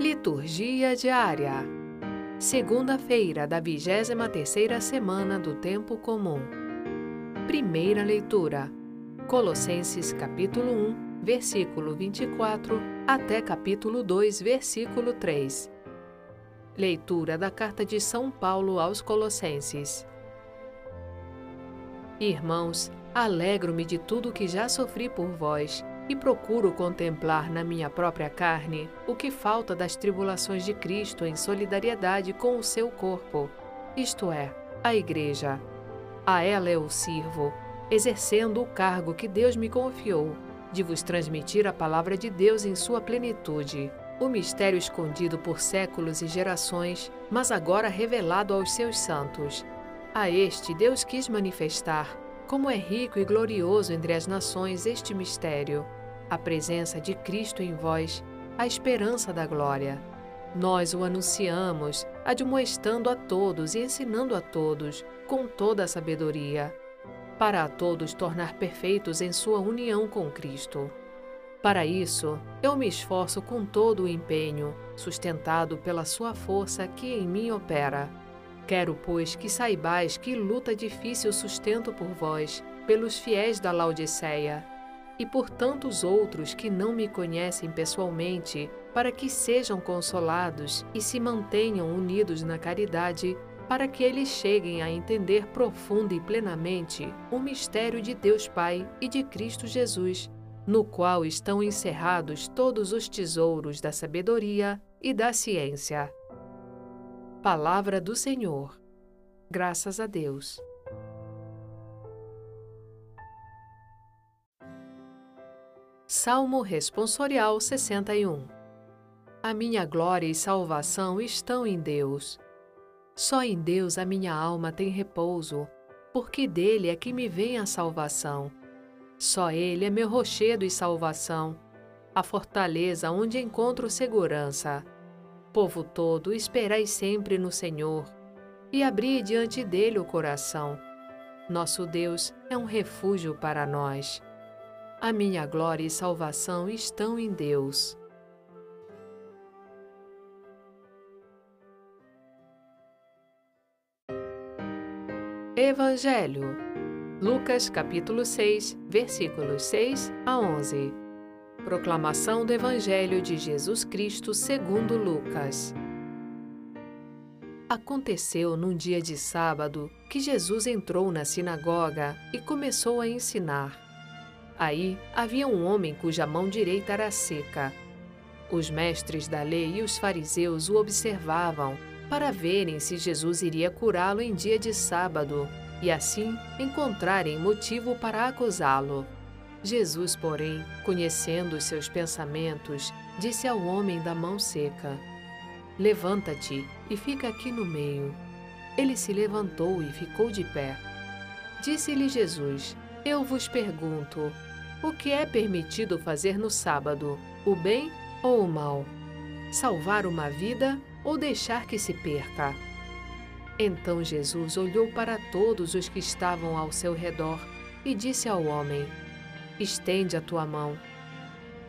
Liturgia diária. Segunda-feira da 23ª semana do tempo comum. Primeira leitura. Colossenses capítulo 1, versículo 24 até capítulo 2, versículo 3. Leitura da carta de São Paulo aos Colossenses. Irmãos, alegro-me de tudo que já sofri por vós e procuro contemplar na minha própria carne o que falta das tribulações de Cristo em solidariedade com o seu corpo, isto é, a Igreja. A ela eu sirvo, exercendo o cargo que Deus me confiou, de vos transmitir a palavra de Deus em sua plenitude, o mistério escondido por séculos e gerações, mas agora revelado aos seus santos. A este Deus quis manifestar, como é rico e glorioso entre as nações este mistério a presença de Cristo em vós, a esperança da glória. Nós o anunciamos, admoestando a todos e ensinando a todos, com toda a sabedoria, para a todos tornar perfeitos em sua união com Cristo. Para isso, eu me esforço com todo o empenho, sustentado pela sua força que em mim opera. Quero, pois, que saibais que luta difícil sustento por vós, pelos fiéis da Laodiceia e por tantos outros que não me conhecem pessoalmente, para que sejam consolados e se mantenham unidos na caridade, para que eles cheguem a entender profunda e plenamente o mistério de Deus Pai e de Cristo Jesus, no qual estão encerrados todos os tesouros da sabedoria e da ciência. Palavra do Senhor. Graças a Deus. Salmo Responsorial 61 A minha glória e salvação estão em Deus. Só em Deus a minha alma tem repouso, porque dele é que me vem a salvação. Só ele é meu rochedo e salvação, a fortaleza onde encontro segurança. Povo todo, esperai sempre no Senhor, e abri diante dele o coração. Nosso Deus é um refúgio para nós. A minha glória e salvação estão em Deus. Evangelho. Lucas capítulo 6, versículos 6 a 11. Proclamação do Evangelho de Jesus Cristo segundo Lucas. Aconteceu num dia de sábado que Jesus entrou na sinagoga e começou a ensinar. Aí havia um homem cuja mão direita era seca. Os mestres da lei e os fariseus o observavam para verem se Jesus iria curá-lo em dia de sábado e assim encontrarem motivo para acusá-lo. Jesus, porém, conhecendo os seus pensamentos, disse ao homem da mão seca: Levanta-te e fica aqui no meio. Ele se levantou e ficou de pé. Disse-lhe Jesus: Eu vos pergunto, o que é permitido fazer no sábado, o bem ou o mal? Salvar uma vida ou deixar que se perca? Então Jesus olhou para todos os que estavam ao seu redor e disse ao homem: Estende a tua mão.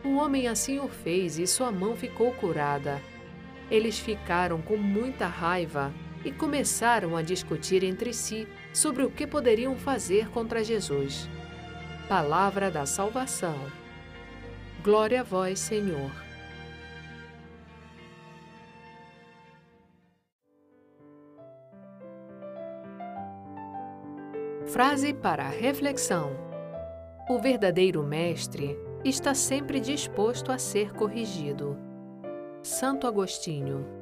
O homem assim o fez e sua mão ficou curada. Eles ficaram com muita raiva e começaram a discutir entre si sobre o que poderiam fazer contra Jesus. Palavra da salvação. Glória a vós, Senhor. Frase para reflexão: O verdadeiro mestre está sempre disposto a ser corrigido. Santo Agostinho